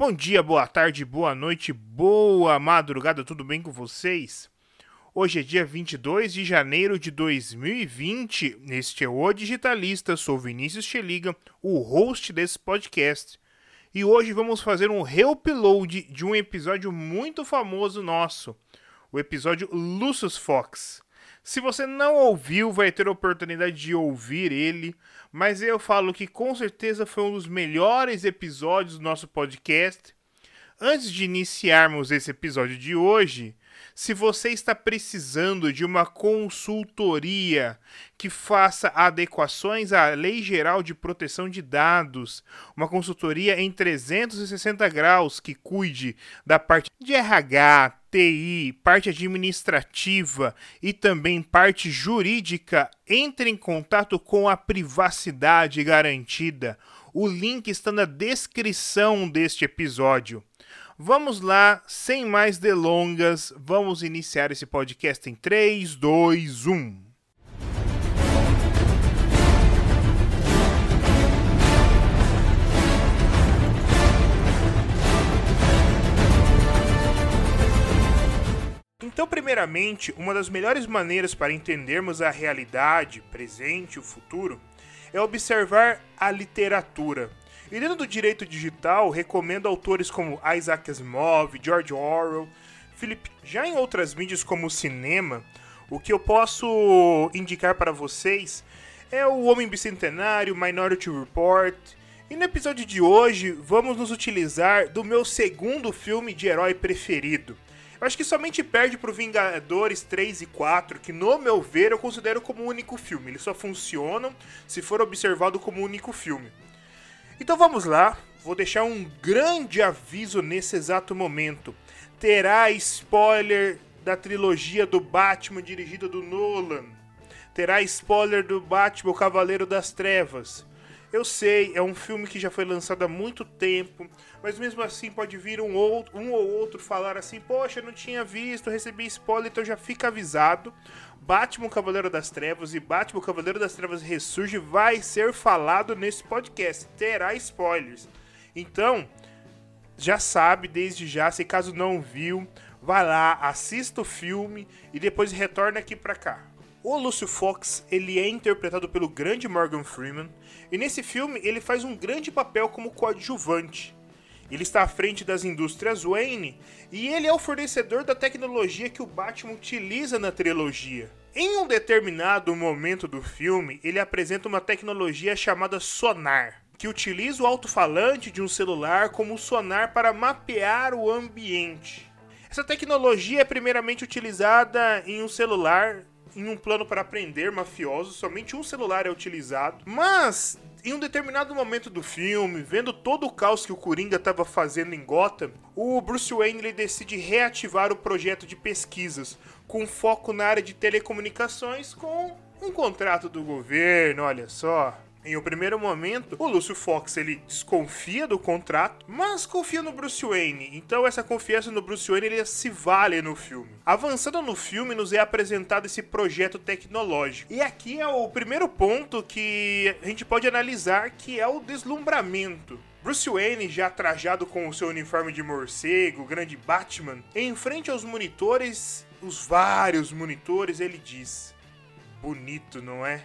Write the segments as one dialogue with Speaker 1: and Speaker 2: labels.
Speaker 1: Bom dia, boa tarde, boa noite, boa madrugada, tudo bem com vocês? Hoje é dia 22 de janeiro de 2020. Este é o Digitalista, sou Vinícius Cheliga, o host desse podcast. E hoje vamos fazer um reupload de um episódio muito famoso nosso, o episódio Lucius Fox. Se você não ouviu, vai ter a oportunidade de ouvir ele, mas eu falo que com certeza foi um dos melhores episódios do nosso podcast. Antes de iniciarmos esse episódio de hoje, se você está precisando de uma consultoria que faça adequações à Lei Geral de Proteção de Dados, uma consultoria em 360 graus que cuide da parte de RH, TI, parte administrativa e também parte jurídica, entre em contato com a privacidade garantida. O link está na descrição deste episódio. Vamos lá, sem mais delongas, vamos iniciar esse podcast em 3, 2, 1. Então, primeiramente, uma das melhores maneiras para entendermos a realidade, presente e o futuro é observar a literatura e do direito digital, recomendo autores como Isaac Asimov, George Orwell, Philip. Já em outras mídias como o cinema, o que eu posso indicar para vocês é o Homem Bicentenário, Minority Report. E no episódio de hoje, vamos nos utilizar do meu segundo filme de herói preferido. Eu acho que somente perde pro Vingadores 3 e 4, que no meu ver eu considero como um único filme. Eles só funcionam se for observado como um único filme. Então vamos lá, vou deixar um grande aviso nesse exato momento. Terá spoiler da trilogia do Batman dirigida do Nolan. Terá spoiler do Batman o Cavaleiro das Trevas. Eu sei, é um filme que já foi lançado há muito tempo, mas mesmo assim pode vir um, outro, um ou outro falar assim: Poxa, não tinha visto, recebi spoiler, então já fica avisado. Batman Cavaleiro das Trevas e Batman Cavaleiro das Trevas Ressurge vai ser falado nesse podcast. Terá spoilers. Então, já sabe desde já, se caso não viu, vai lá, assista o filme e depois retorna aqui pra cá. O Lúcio Fox, ele é interpretado pelo grande Morgan Freeman, e nesse filme ele faz um grande papel como coadjuvante. Ele está à frente das indústrias Wayne e ele é o fornecedor da tecnologia que o Batman utiliza na trilogia. Em um determinado momento do filme, ele apresenta uma tecnologia chamada sonar, que utiliza o alto-falante de um celular como sonar para mapear o ambiente. Essa tecnologia é primeiramente utilizada em um celular em um plano para prender mafiosos, somente um celular é utilizado. Mas em um determinado momento do filme, vendo todo o caos que o Coringa estava fazendo em Gotham, o Bruce Wayne ele decide reativar o projeto de pesquisas, com foco na área de telecomunicações, com um contrato do governo, olha só. Em um primeiro momento, o Lúcio Fox ele desconfia do contrato, mas confia no Bruce Wayne. Então essa confiança no Bruce Wayne ele se vale no filme. Avançando no filme, nos é apresentado esse projeto tecnológico. E aqui é o primeiro ponto que a gente pode analisar, que é o deslumbramento. Bruce Wayne, já trajado com o seu uniforme de morcego, grande Batman, em frente aos monitores, os vários monitores, ele diz: Bonito, não é?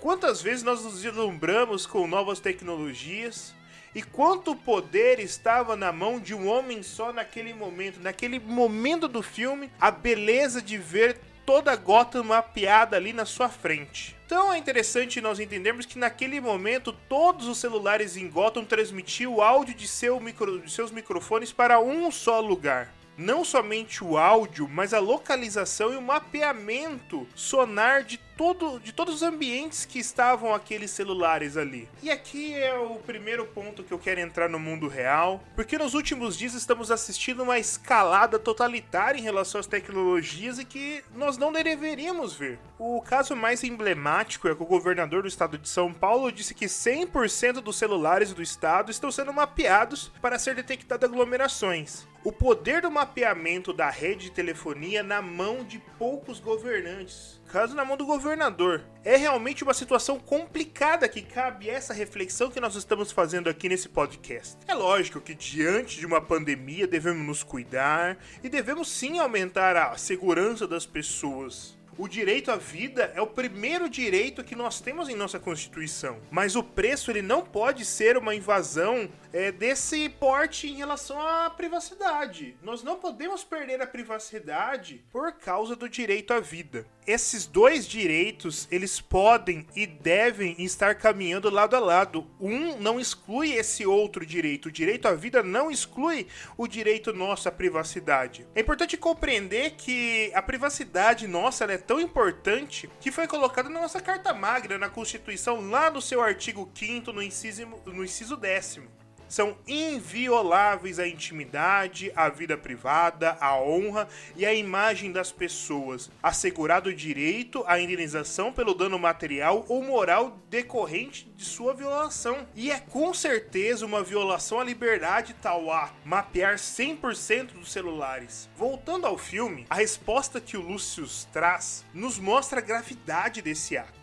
Speaker 1: Quantas vezes nós nos deslumbramos com novas tecnologias? E quanto poder estava na mão de um homem só naquele momento, naquele momento do filme, a beleza de ver toda Gotham mapeada ali na sua frente. Então é interessante nós entendermos que naquele momento todos os celulares em Gotham transmitiam o áudio de, seu micro, de seus microfones para um só lugar. Não somente o áudio, mas a localização e o mapeamento sonar de todo, de todos os ambientes que estavam aqueles celulares ali. E aqui é o primeiro ponto que eu quero entrar no mundo real, porque nos últimos dias estamos assistindo uma escalada totalitária em relação às tecnologias e que nós não deveríamos ver. O caso mais emblemático é que o governador do estado de São Paulo disse que 100% dos celulares do estado estão sendo mapeados para ser detectadas aglomerações. O poder do mapeamento da rede de telefonia na mão de poucos governantes, caso na mão do governador. É realmente uma situação complicada que cabe essa reflexão que nós estamos fazendo aqui nesse podcast. É lógico que diante de uma pandemia devemos nos cuidar e devemos sim aumentar a segurança das pessoas o direito à vida é o primeiro direito que nós temos em nossa Constituição. Mas o preço ele não pode ser uma invasão é, desse porte em relação à privacidade. Nós não podemos perder a privacidade por causa do direito à vida. Esses dois direitos, eles podem e devem estar caminhando lado a lado. Um não exclui esse outro direito. O direito à vida não exclui o direito nosso à privacidade. É importante compreender que a privacidade nossa é tão importante que foi colocada na nossa Carta Magna, na Constituição, lá no seu artigo 5 no inciso, no inciso décimo são invioláveis a intimidade, a vida privada, a honra e a imagem das pessoas, assegurado o direito à indenização pelo dano material ou moral decorrente de sua violação. E é com certeza uma violação à liberdade tal a mapear 100% dos celulares. Voltando ao filme, a resposta que o Lúcius traz nos mostra a gravidade desse ato.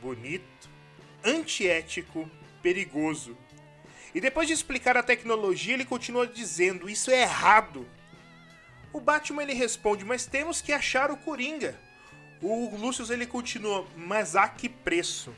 Speaker 1: Bonito, antiético, perigoso e depois de explicar a tecnologia, ele continua dizendo: Isso é errado. O Batman ele responde: Mas temos que achar o Coringa. O Lucius ele continua: Mas a que preço?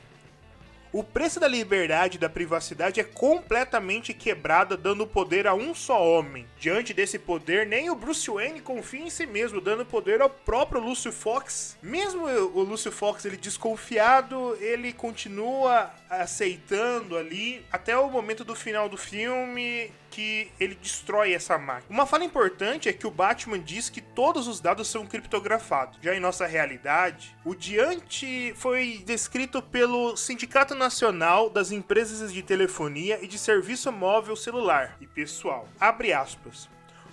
Speaker 1: O preço da liberdade e da privacidade é completamente quebrada, dando poder a um só homem. Diante desse poder, nem o Bruce Wayne confia em si mesmo, dando poder ao próprio Lúcio Fox. Mesmo o Lúcio Fox ele desconfiado, ele continua aceitando ali até o momento do final do filme que ele destrói essa máquina. Uma fala importante é que o Batman diz que todos os dados são criptografados. Já em nossa realidade, o diante foi descrito pelo Sindicato Nacional das Empresas de Telefonia e de Serviço Móvel Celular e Pessoal. Abre aspas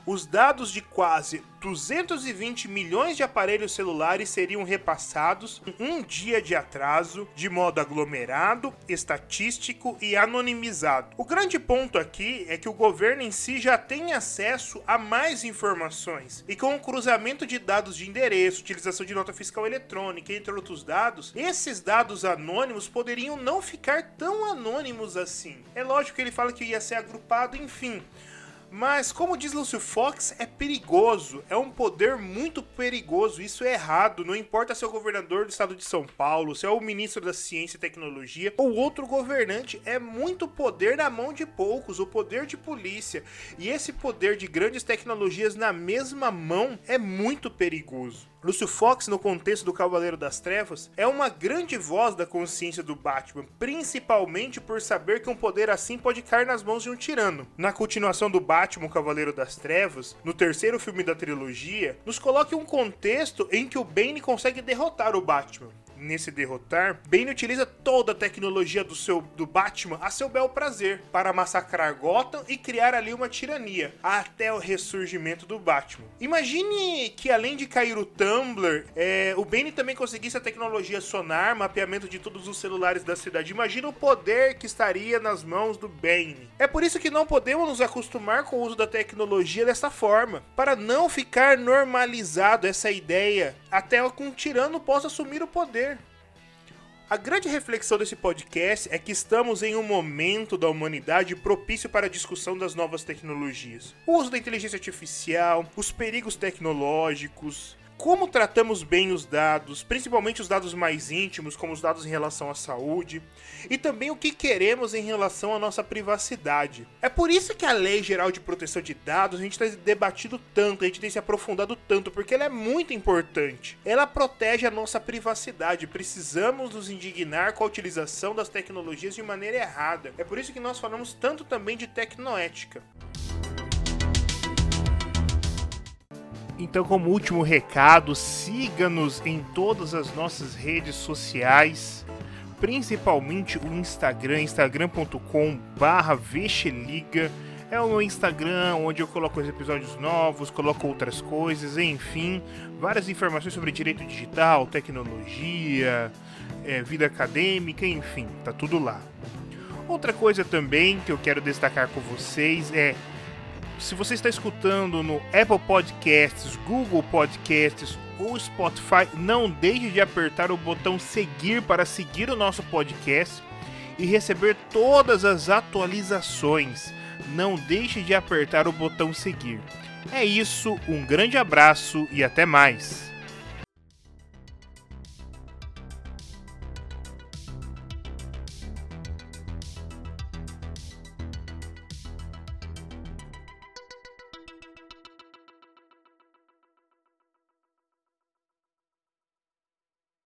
Speaker 1: os dados de quase 220 milhões de aparelhos celulares seriam repassados em um dia de atraso, de modo aglomerado, estatístico e anonimizado. O grande ponto aqui é que o governo em si já tem acesso a mais informações, e com o cruzamento de dados de endereço, utilização de nota fiscal eletrônica, entre outros dados, esses dados anônimos poderiam não ficar tão anônimos assim. É lógico que ele fala que ia ser agrupado, enfim. Mas, como diz Lúcio Fox, é perigoso. É um poder muito perigoso. Isso é errado. Não importa se é o governador do estado de São Paulo, se é o ministro da Ciência e Tecnologia ou outro governante. É muito poder na mão de poucos. O poder de polícia. E esse poder de grandes tecnologias na mesma mão é muito perigoso. Lúcio Fox, no contexto do Cavaleiro das Trevas, é uma grande voz da consciência do Batman, principalmente por saber que um poder assim pode cair nas mãos de um tirano. Na continuação do Batman, Cavaleiro das Trevas, no terceiro filme da trilogia, nos coloca um contexto em que o Bane consegue derrotar o Batman nesse derrotar, Bane utiliza toda a tecnologia do seu do Batman a seu bel prazer para massacrar Gotham e criar ali uma tirania até o ressurgimento do Batman. Imagine que além de cair o Tumblr, é, o Bane também conseguisse a tecnologia sonar, mapeamento de todos os celulares da cidade. Imagina o poder que estaria nas mãos do Bane. É por isso que não podemos nos acostumar com o uso da tecnologia dessa forma, para não ficar normalizado essa ideia até que um tirano possa assumir o poder. A grande reflexão desse podcast é que estamos em um momento da humanidade propício para a discussão das novas tecnologias. O uso da inteligência artificial, os perigos tecnológicos, como tratamos bem os dados, principalmente os dados mais íntimos, como os dados em relação à saúde, e também o que queremos em relação à nossa privacidade. É por isso que a Lei Geral de Proteção de Dados a gente tem debatido tanto, a gente tem se aprofundado tanto, porque ela é muito importante. Ela protege a nossa privacidade. Precisamos nos indignar com a utilização das tecnologias de maneira errada. É por isso que nós falamos tanto também de tecnoética. Então, como último recado, siga-nos em todas as nossas redes sociais, principalmente o Instagram, instagram.com/vexeliga. é o meu Instagram, onde eu coloco os episódios novos, coloco outras coisas, enfim, várias informações sobre direito digital, tecnologia, é, vida acadêmica, enfim, tá tudo lá. Outra coisa também que eu quero destacar com vocês é se você está escutando no Apple Podcasts, Google Podcasts ou Spotify, não deixe de apertar o botão seguir para seguir o nosso podcast e receber todas as atualizações. Não deixe de apertar o botão seguir. É isso, um grande abraço e até mais.